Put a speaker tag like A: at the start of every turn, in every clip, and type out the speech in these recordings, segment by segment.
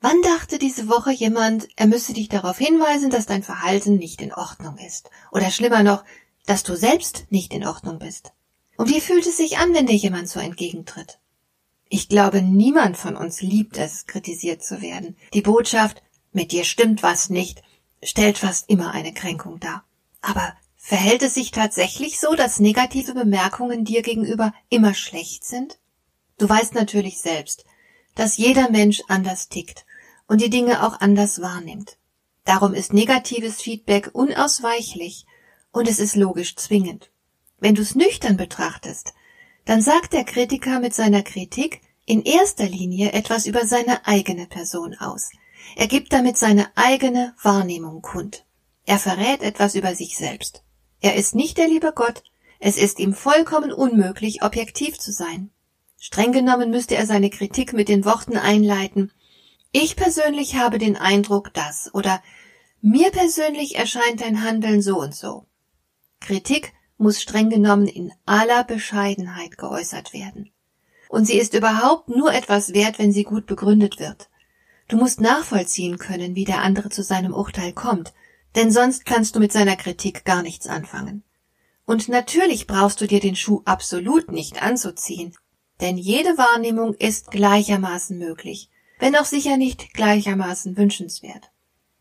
A: Wann dachte diese Woche jemand, er müsse dich darauf hinweisen, dass dein Verhalten nicht in Ordnung ist? Oder schlimmer noch, dass du selbst nicht in Ordnung bist? Und wie fühlt es sich an, wenn dir jemand so entgegentritt? Ich glaube, niemand von uns liebt es, kritisiert zu werden. Die Botschaft, mit dir stimmt was nicht, stellt fast immer eine Kränkung dar. Aber verhält es sich tatsächlich so, dass negative Bemerkungen dir gegenüber immer schlecht sind? Du weißt natürlich selbst, dass jeder Mensch anders tickt und die Dinge auch anders wahrnimmt. Darum ist negatives Feedback unausweichlich und es ist logisch zwingend. Wenn du es nüchtern betrachtest, dann sagt der Kritiker mit seiner Kritik in erster Linie etwas über seine eigene Person aus. Er gibt damit seine eigene Wahrnehmung kund. Er verrät etwas über sich selbst. Er ist nicht der liebe Gott, es ist ihm vollkommen unmöglich, objektiv zu sein. Streng genommen müsste er seine Kritik mit den Worten einleiten ich persönlich habe den Eindruck, dass oder mir persönlich erscheint dein Handeln so und so. Kritik muss streng genommen in aller Bescheidenheit geäußert werden. Und sie ist überhaupt nur etwas wert, wenn sie gut begründet wird. Du musst nachvollziehen können, wie der andere zu seinem Urteil kommt, denn sonst kannst du mit seiner Kritik gar nichts anfangen. Und natürlich brauchst du dir den Schuh absolut nicht anzuziehen, denn jede Wahrnehmung ist gleichermaßen möglich, wenn auch sicher nicht gleichermaßen wünschenswert.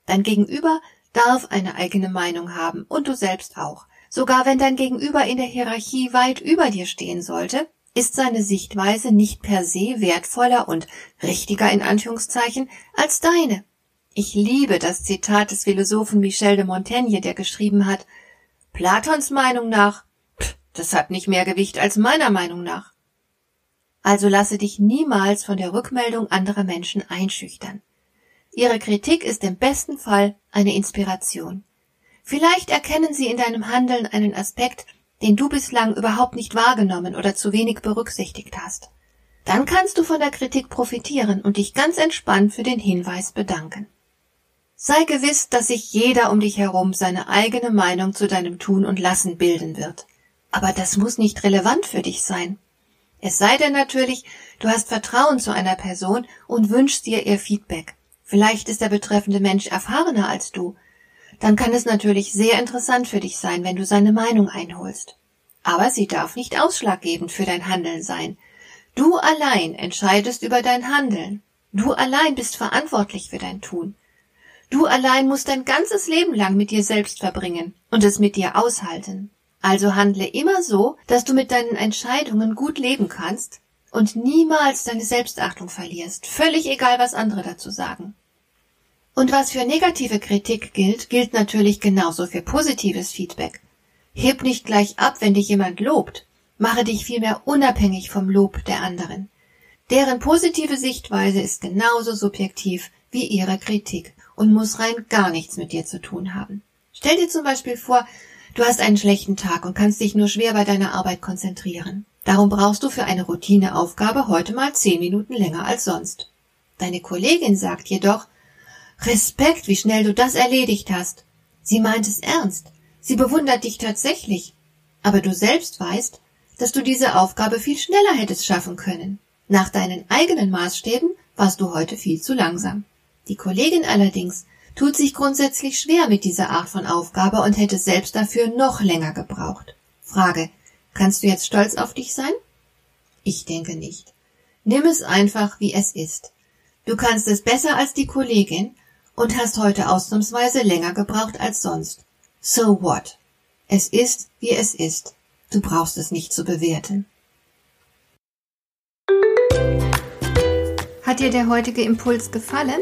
A: Dein Gegenüber darf eine eigene Meinung haben und du selbst auch. Sogar wenn dein Gegenüber in der Hierarchie weit über dir stehen sollte, ist seine Sichtweise nicht per se wertvoller und richtiger in Anführungszeichen als deine. Ich liebe das Zitat des Philosophen Michel de Montaigne, der geschrieben hat, Platons Meinung nach, pff, das hat nicht mehr Gewicht als meiner Meinung nach. Also lasse dich niemals von der Rückmeldung anderer Menschen einschüchtern. Ihre Kritik ist im besten Fall eine Inspiration. Vielleicht erkennen sie in deinem Handeln einen Aspekt, den du bislang überhaupt nicht wahrgenommen oder zu wenig berücksichtigt hast. Dann kannst du von der Kritik profitieren und dich ganz entspannt für den Hinweis bedanken. Sei gewiss, dass sich jeder um dich herum seine eigene Meinung zu deinem Tun und Lassen bilden wird. Aber das muss nicht relevant für dich sein. Es sei denn natürlich, du hast Vertrauen zu einer Person und wünschst dir ihr Feedback. Vielleicht ist der betreffende Mensch erfahrener als du. Dann kann es natürlich sehr interessant für dich sein, wenn du seine Meinung einholst. Aber sie darf nicht ausschlaggebend für dein Handeln sein. Du allein entscheidest über dein Handeln. Du allein bist verantwortlich für dein Tun. Du allein musst dein ganzes Leben lang mit dir selbst verbringen und es mit dir aushalten. Also handle immer so, dass du mit deinen Entscheidungen gut leben kannst und niemals deine Selbstachtung verlierst, völlig egal, was andere dazu sagen. Und was für negative Kritik gilt, gilt natürlich genauso für positives Feedback. Heb nicht gleich ab, wenn dich jemand lobt, mache dich vielmehr unabhängig vom Lob der anderen. Deren positive Sichtweise ist genauso subjektiv wie ihre Kritik und muss rein gar nichts mit dir zu tun haben. Stell dir zum Beispiel vor, Du hast einen schlechten Tag und kannst dich nur schwer bei deiner Arbeit konzentrieren. Darum brauchst du für eine Routineaufgabe heute mal zehn Minuten länger als sonst. Deine Kollegin sagt jedoch, Respekt, wie schnell du das erledigt hast. Sie meint es ernst. Sie bewundert dich tatsächlich. Aber du selbst weißt, dass du diese Aufgabe viel schneller hättest schaffen können. Nach deinen eigenen Maßstäben warst du heute viel zu langsam. Die Kollegin allerdings tut sich grundsätzlich schwer mit dieser Art von Aufgabe und hätte selbst dafür noch länger gebraucht. Frage, kannst du jetzt stolz auf dich sein? Ich denke nicht. Nimm es einfach, wie es ist. Du kannst es besser als die Kollegin und hast heute ausnahmsweise länger gebraucht als sonst. So what? Es ist, wie es ist. Du brauchst es nicht zu bewerten. Hat dir der heutige Impuls gefallen?